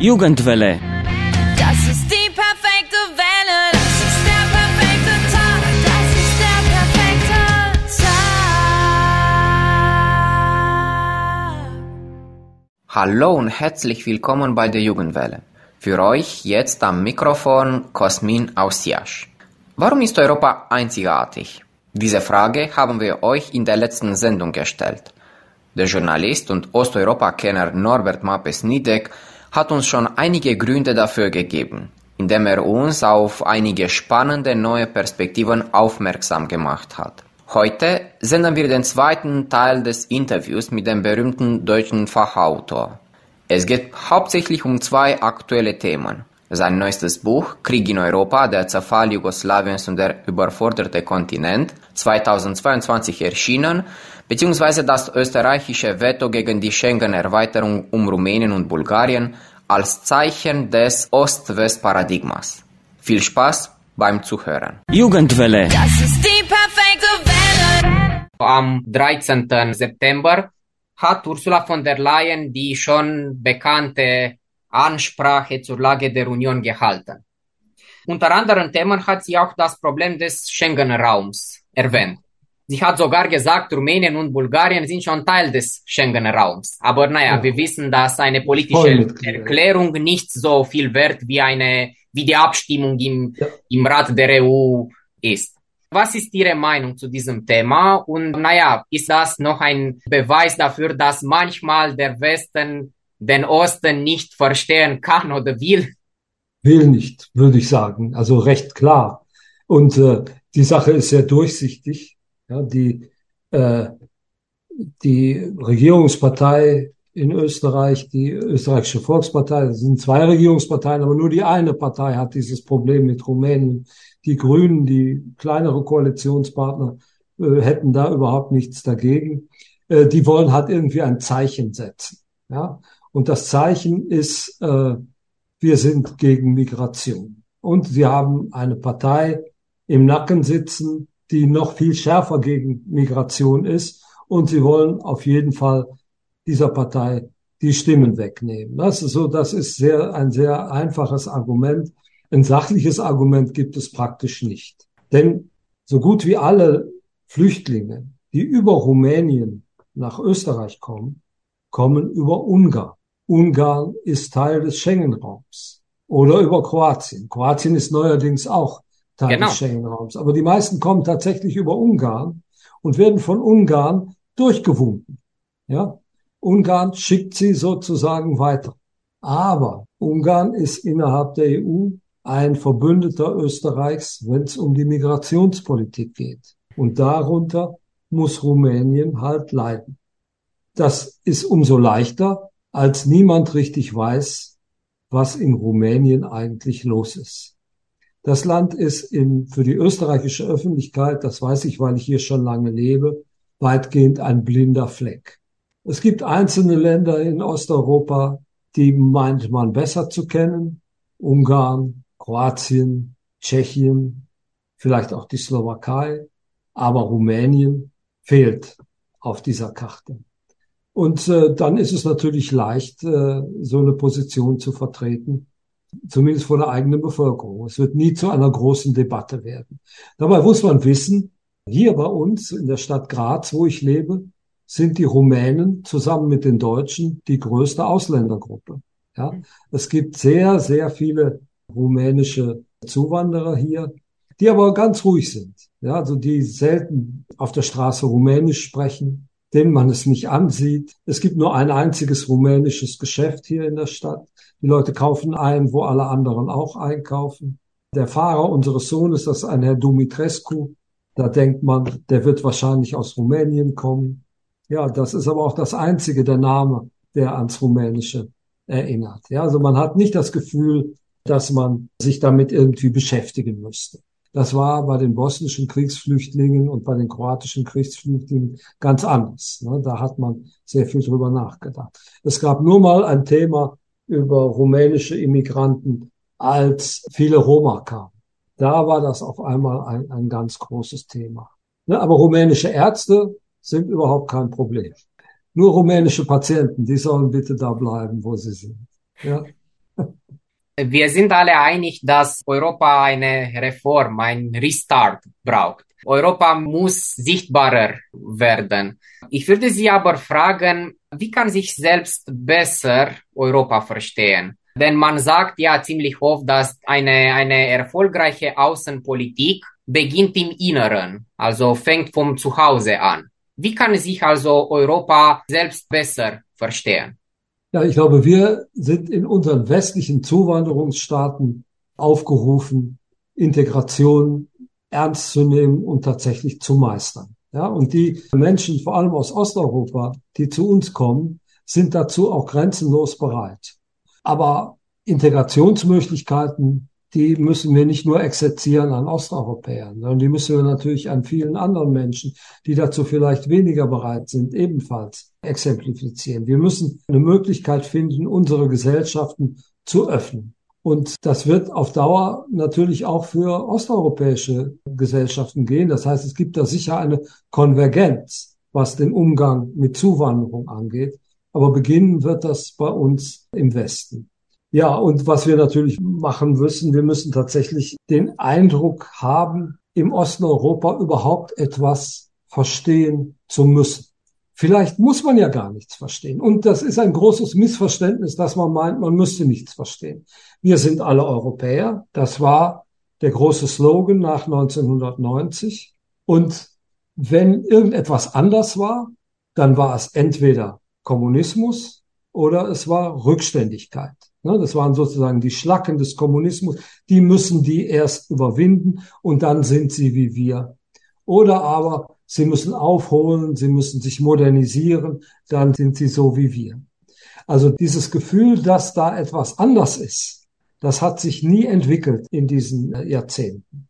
Jugendwelle. Das ist die perfekte Welle. Das ist der perfekte Tag. Das ist der perfekte Tag. Hallo und herzlich willkommen bei der Jugendwelle. Für euch jetzt am Mikrofon Cosmin aus Jasch. Warum ist Europa einzigartig? Diese Frage haben wir euch in der letzten Sendung gestellt. Der Journalist und Osteuropa-Kenner Norbert Mappes-Niedeck hat uns schon einige Gründe dafür gegeben, indem er uns auf einige spannende neue Perspektiven aufmerksam gemacht hat. Heute senden wir den zweiten Teil des Interviews mit dem berühmten deutschen Fachautor. Es geht hauptsächlich um zwei aktuelle Themen. Sein neuestes Buch Krieg in Europa, der Zerfall Jugoslawiens und der überforderte Kontinent, 2022 erschienen, beziehungsweise das österreichische Veto gegen die Schengen-Erweiterung um Rumänien und Bulgarien als Zeichen des Ost-West-Paradigmas. Viel Spaß beim Zuhören. Jugendwelle. Das ist die perfekte Welle. Am 13. September hat Ursula von der Leyen die schon bekannte Ansprache zur Lage der Union gehalten. Unter anderen Themen hat sie auch das Problem des Schengen-Raums erwähnt. Sie hat sogar gesagt, Rumänien und Bulgarien sind schon Teil des Schengen-Raums. Aber naja, Ja. wir wissen, dass eine politische. Erklärung nicht so viel wert wie eine, wie die Abstimmung im, Ja. im Rat der EU ist. Was ist Ihre Meinung zu diesem Thema? Und naja, ist das noch ein Beweis dafür, dass manchmal der Westen den Osten nicht verstehen kann oder will? Will nicht, würde ich sagen. Also recht klar. Und äh, die Sache ist sehr durchsichtig. Ja, die, äh, die Regierungspartei in Österreich, die österreichische Volkspartei, das sind zwei Regierungsparteien, aber nur die eine Partei hat dieses Problem mit Rumänien. Die Grünen, die kleinere Koalitionspartner, äh, hätten da überhaupt nichts dagegen. Äh, die wollen halt irgendwie ein Zeichen setzen. Ja, und das Zeichen ist, äh, wir sind gegen Migration. Und sie haben eine Partei im Nacken sitzen, die noch viel schärfer gegen Migration ist. Und sie wollen auf jeden Fall dieser Partei die Stimmen wegnehmen. Das ist so, das ist sehr, ein sehr einfaches Argument. Ein sachliches Argument gibt es praktisch nicht. Denn so gut wie alle Flüchtlinge, die über Rumänien nach Österreich kommen, kommen über Ungarn. Ungarn ist Teil des Schengen-Raums. Oder über Kroatien. Kroatien ist neuerdings auch Teil Genau. des Schengen-Raums. Aber die meisten kommen tatsächlich über Ungarn und werden von Ungarn durchgewunken. Ja? Ungarn schickt sie sozusagen weiter. Aber Ungarn ist innerhalb der EU ein Verbündeter Österreichs, wenn es um die Migrationspolitik geht. Und darunter muss Rumänien halt leiden. Das ist umso leichter, als niemand richtig weiß, was in Rumänien eigentlich los ist. Das Land ist in, für die österreichische Öffentlichkeit, das weiß ich, weil ich hier schon lange lebe, weitgehend ein blinder Fleck. Es gibt einzelne Länder in Osteuropa, die meint man besser zu kennen. Ungarn, Kroatien, Tschechien, vielleicht auch die Slowakei. Aber Rumänien fehlt auf dieser Karte. Und äh, dann ist es natürlich leicht, äh, so eine Position zu vertreten, zumindest vor der eigenen Bevölkerung. Es wird nie zu einer großen Debatte werden. Dabei muss man wissen, hier bei uns in der Stadt Graz, wo ich lebe, sind die Rumänen zusammen mit den Deutschen die größte Ausländergruppe. Ja, es gibt sehr, sehr viele rumänische Zuwanderer hier, die aber ganz ruhig sind. Ja, also die selten auf der Straße Rumänisch sprechen, denen man es nicht ansieht. Es gibt nur ein einziges rumänisches Geschäft hier in der Stadt. Die Leute kaufen ein, wo alle anderen auch einkaufen. Der Fahrer unseres Sohnes, das ist ein Herr Dumitrescu. Da denkt man, der wird wahrscheinlich aus Rumänien kommen. Ja, das ist aber auch das einzige, der Name, der ans Rumänische erinnert. Ja, also man hat nicht das Gefühl, dass man sich damit irgendwie beschäftigen müsste. Das war bei den bosnischen Kriegsflüchtlingen und bei den kroatischen Kriegsflüchtlingen ganz anders. Ne? Da hat man sehr viel drüber nachgedacht. Es gab nur mal ein Thema über rumänische Immigranten, als viele Roma kamen. Da war das auf einmal ein, ein ganz großes Thema. Ne? Aber rumänische Ärzte sind überhaupt kein Problem. Nur rumänische Patienten, die sollen bitte da bleiben, wo sie sind. Ja? Wir sind alle einig, dass Europa eine Reform, ein Restart braucht. Europa muss sichtbarer werden. Ich würde Sie aber fragen, wie kann sich selbst besser Europa verstehen? Denn man sagt ja ziemlich oft, dass eine, eine erfolgreiche Außenpolitik beginnt im Inneren, also fängt vom Zuhause an. Wie kann sich also Europa selbst besser verstehen? Ja, ich glaube, wir sind in unseren westlichen Zuwanderungsstaaten aufgerufen, Integration ernst zu nehmen und tatsächlich zu meistern. Ja, und die Menschen, vor allem aus Osteuropa, die zu uns kommen, sind dazu auch grenzenlos bereit. Aber Integrationsmöglichkeiten, die müssen wir nicht nur exerzieren an Osteuropäern, sondern die müssen wir natürlich an vielen anderen Menschen, die dazu vielleicht weniger bereit sind, ebenfalls exemplifizieren. Wir müssen eine Möglichkeit finden, unsere Gesellschaften zu öffnen. Und das wird auf Dauer natürlich auch für osteuropäische Gesellschaften gehen. Das heißt, es gibt da sicher eine Konvergenz, was den Umgang mit Zuwanderung angeht. Aber beginnen wird das bei uns im Westen. Ja, und was wir natürlich machen müssen, wir müssen tatsächlich den Eindruck haben, im Osten Europa überhaupt etwas verstehen zu müssen. Vielleicht muss man ja gar nichts verstehen. Und das ist ein großes Missverständnis, dass man meint, man müsste nichts verstehen. Wir sind alle Europäer. Das war der große Slogan nach 1990. Und wenn irgendetwas anders war, dann war es entweder Kommunismus oder es war Rückständigkeit. Ne, das waren sozusagen die Schlacken des Kommunismus. Die müssen die erst überwinden und dann sind sie wie wir. Oder aber sie müssen aufholen, sie müssen sich modernisieren, dann sind sie so wie wir. Also dieses Gefühl, dass da etwas anders ist, das hat sich nie entwickelt in diesen äh, Jahrzehnten.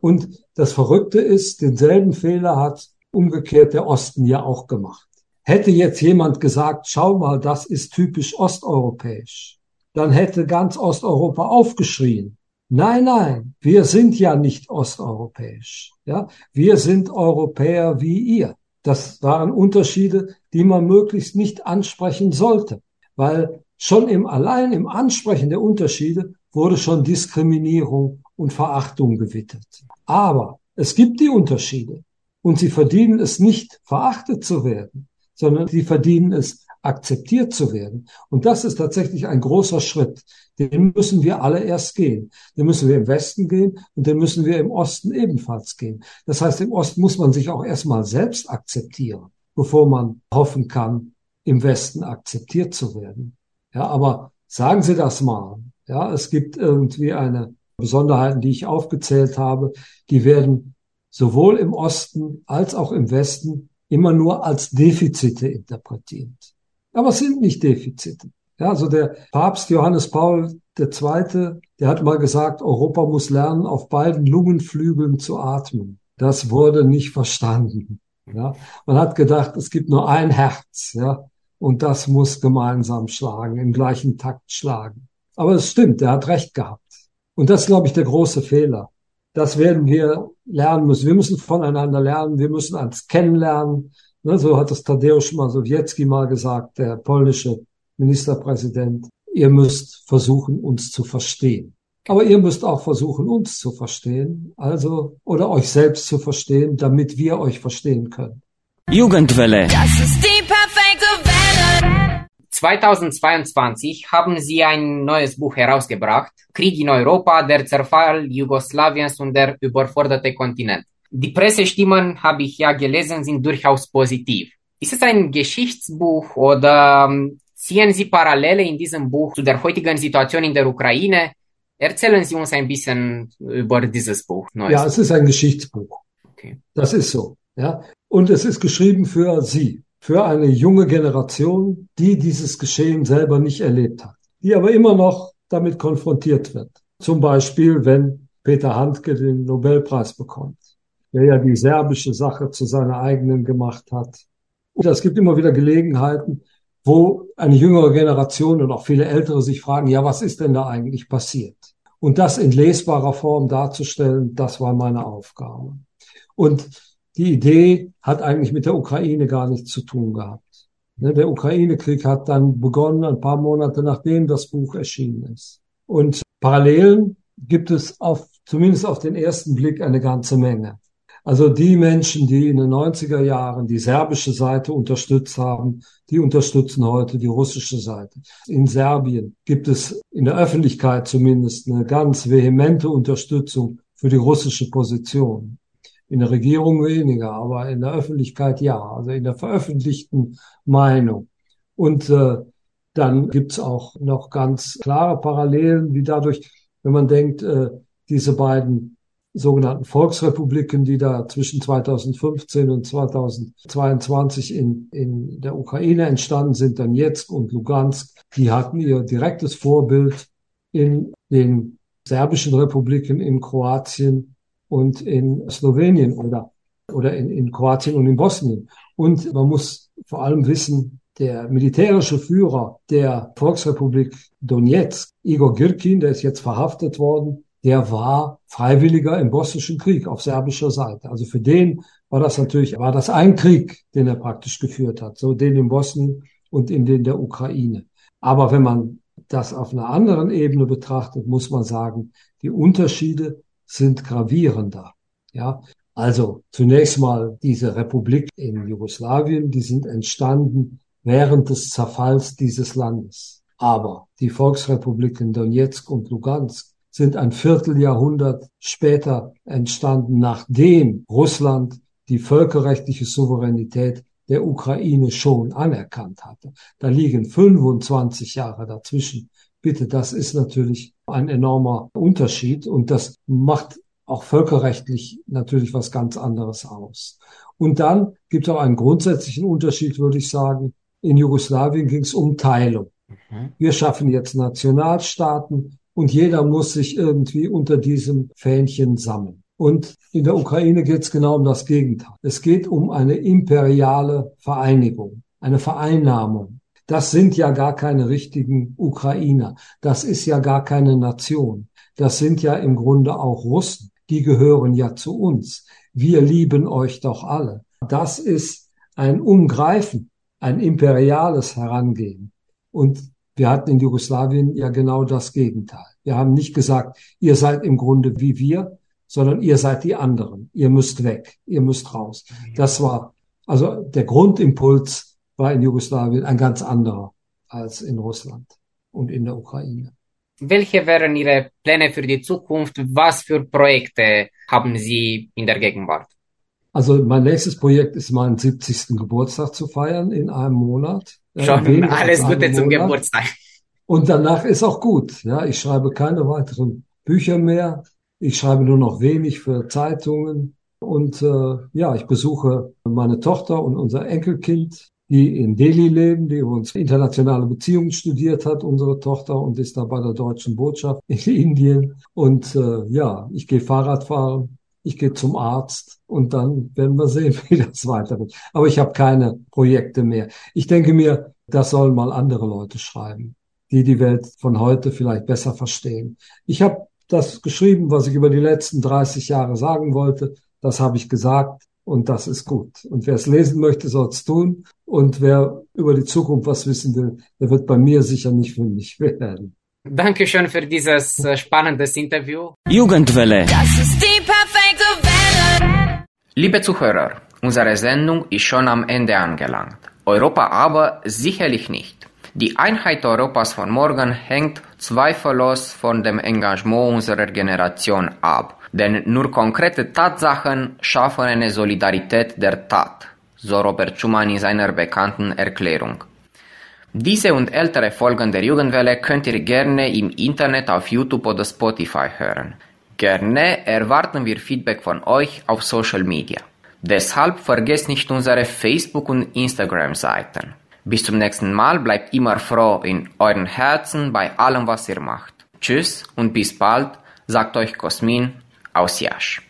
Und das Verrückte ist, denselben Fehler hat umgekehrt der Osten ja auch gemacht. Hätte jetzt jemand gesagt, schau mal, das ist typisch osteuropäisch, dann hätte ganz Osteuropa aufgeschrien. Nein, nein, wir sind ja nicht osteuropäisch. Ja, wir sind Europäer wie ihr. Das waren Unterschiede, die man möglichst nicht ansprechen sollte, weil schon im allein im Ansprechen der Unterschiede wurde schon Diskriminierung und Verachtung gewittert. Aber es gibt die Unterschiede und sie verdienen es nicht, verachtet zu werden, sondern sie verdienen es, akzeptiert zu werden. Und das ist tatsächlich ein großer Schritt. Den müssen wir alle erst gehen. Den müssen wir im Westen gehen und den müssen wir im Osten ebenfalls gehen. Das heißt, im Osten muss man sich auch erstmal selbst akzeptieren, bevor man hoffen kann, im Westen akzeptiert zu werden. Ja, aber sagen Sie das mal. Ja, es gibt irgendwie eine Besonderheiten, die ich aufgezählt habe, die werden sowohl im Osten als auch im Westen immer nur als Defizite interpretiert aber es sind nicht Defizite. Ja, also der Papst Johannes Paul II., der hat mal gesagt, Europa muss lernen, auf beiden Lungenflügeln zu atmen. Das wurde nicht verstanden. Ja, man hat gedacht, es gibt nur ein Herz, ja, und das muss gemeinsam schlagen, im gleichen Takt schlagen. Aber es stimmt, er hat recht gehabt. Und das ist, glaube ich, der große Fehler. Das werden wir lernen müssen. Wir müssen voneinander lernen. Wir müssen uns kennenlernen. Ne, so hat es Tadeusz Mazowiecki mal gesagt, der polnische Ministerpräsident. Ihr müsst versuchen, uns zu verstehen. Aber ihr müsst auch versuchen, uns zu verstehen, also, oder euch selbst zu verstehen, damit wir euch verstehen können. Jugendwelle. Das ist die perfekte Welle. 2022 haben Sie ein neues Buch herausgebracht, Krieg in Europa, der Zerfall Jugoslawiens und der überforderte Kontinent. Die Pressestimmen, habe ich ja gelesen, sind durchaus positiv. Ist es ein Geschichtsbuch oder ähm, ziehen Sie Parallele in diesem Buch zu der heutigen Situation in der Ukraine? Erzählen Sie uns ein bisschen über dieses Buch. Neues ja, es ist ein Geschichtsbuch. Okay. Das ist so. Ja. Und es ist geschrieben für Sie, für eine junge Generation, die dieses Geschehen selber nicht erlebt hat, die aber immer noch damit konfrontiert wird. Zum Beispiel, wenn Peter Handke den Nobelpreis bekommt der ja die serbische Sache zu seiner eigenen gemacht hat. Und es gibt immer wieder Gelegenheiten, wo eine jüngere Generation und auch viele ältere sich fragen, ja, was ist denn da eigentlich passiert? Und das in lesbarer Form darzustellen, das war meine Aufgabe. Und die Idee hat eigentlich mit der Ukraine gar nichts zu tun gehabt. Ne, der Ukraine-Krieg hat dann begonnen, ein paar Monate nachdem das Buch erschienen ist. Und Parallelen gibt es auf, zumindest auf den ersten Blick eine ganze Menge. Also die Menschen, die in den 90er Jahren die serbische Seite unterstützt haben, die unterstützen heute die russische Seite. In Serbien gibt es in der Öffentlichkeit zumindest eine ganz vehemente Unterstützung für die russische Position. In der Regierung weniger, aber in der Öffentlichkeit ja, also in der veröffentlichten Meinung. Und äh, dann gibt's auch noch ganz klare Parallelen, wie dadurch, wenn man denkt, äh, diese beiden sogenannten Volksrepubliken, die da zwischen 2015 und 2022 in, in der Ukraine entstanden sind, Donetsk und Lugansk, die hatten ihr direktes Vorbild in den serbischen Republiken in Kroatien und in Slowenien oder, oder in, in Kroatien und in Bosnien. Und man muss vor allem wissen, der militärische Führer der Volksrepublik Donetsk, Igor Girkin, der ist jetzt verhaftet worden, der war Freiwilliger im Bosnischen Krieg auf serbischer Seite. Also für den war das natürlich, war das ein Krieg, den er praktisch geführt hat. So den in Bosnien und in den der Ukraine. Aber wenn man das auf einer anderen Ebene betrachtet, muss man sagen, die Unterschiede sind gravierender. Ja, also zunächst mal diese Republik in Jugoslawien, die sind entstanden während des Zerfalls dieses Landes. Aber die Volksrepubliken Donetsk und Lugansk sind ein Vierteljahrhundert später entstanden, nachdem Russland die völkerrechtliche Souveränität der Ukraine schon anerkannt hatte. Da liegen 25 Jahre dazwischen. Bitte, das ist natürlich ein enormer Unterschied und das macht auch völkerrechtlich natürlich was ganz anderes aus. Und dann gibt es auch einen grundsätzlichen Unterschied, würde ich sagen. In Jugoslawien ging es um Teilung. Mhm. Wir schaffen jetzt Nationalstaaten und jeder muss sich irgendwie unter diesem Fähnchen sammeln. Und in der Ukraine geht es genau um das Gegenteil. Es geht um eine imperiale Vereinigung, eine Vereinnahmung. Das sind ja gar keine richtigen Ukrainer. Das ist ja gar keine Nation. Das sind ja im Grunde auch Russen. Die gehören ja zu uns. Wir lieben euch doch alle. Das ist ein Umgreifen, ein imperiales Herangehen. Und wir hatten in Jugoslawien ja genau das Gegenteil. Wir haben nicht gesagt, ihr seid im Grunde wie wir, sondern ihr seid die anderen. Ihr müsst weg, ihr müsst raus. Das war, also der Grundimpuls war in Jugoslawien ein ganz anderer als in Russland und in der Ukraine. Welche wären Ihre Pläne für die Zukunft? Was für Projekte haben Sie in der Gegenwart? Also mein nächstes Projekt ist meinen 70. Geburtstag zu feiern in einem Monat. Äh, Schon alles Gute zum Monat. Geburtstag. Und danach ist auch gut. Ja, ich schreibe keine weiteren Bücher mehr. Ich schreibe nur noch wenig für Zeitungen. Und äh, ja, ich besuche meine Tochter und unser Enkelkind, die in Delhi leben, die uns internationale Beziehungen studiert hat, unsere Tochter, und ist da bei der deutschen Botschaft in Indien. Und äh, ja, ich gehe Fahrrad fahren ich gehe zum Arzt und dann werden wir sehen, wie das weitergeht. Aber ich habe keine Projekte mehr. Ich denke mir, das sollen mal andere Leute schreiben, die die Welt von heute vielleicht besser verstehen. Ich habe das geschrieben, was ich über die letzten 30 Jahre sagen wollte. Das habe ich gesagt und das ist gut. Und wer es lesen möchte, soll es tun. Und wer über die Zukunft was wissen will, der wird bei mir sicher nicht für mich werden. Dankeschön für dieses äh, spannendes Interview. Jugendwelle. Das ist die. Liebe Zuhörer, unsere Sendung ist schon am Ende angelangt. Europa aber sicherlich nicht. Die Einheit Europas von morgen hängt zweifellos von dem Engagement unserer Generation ab. Denn nur konkrete Tatsachen schaffen eine Solidarität der Tat, so Robert Schumann in seiner bekannten Erklärung. Diese und ältere Folgen der Jugendwelle könnt ihr gerne im Internet auf YouTube oder Spotify hören. Gerne erwarten wir Feedback von euch auf Social Media. Deshalb vergesst nicht unsere Facebook- und Instagram-Seiten. Bis zum nächsten Mal bleibt immer froh in euren Herzen bei allem, was ihr macht. Tschüss und bis bald, sagt euch Cosmin aus Jasch.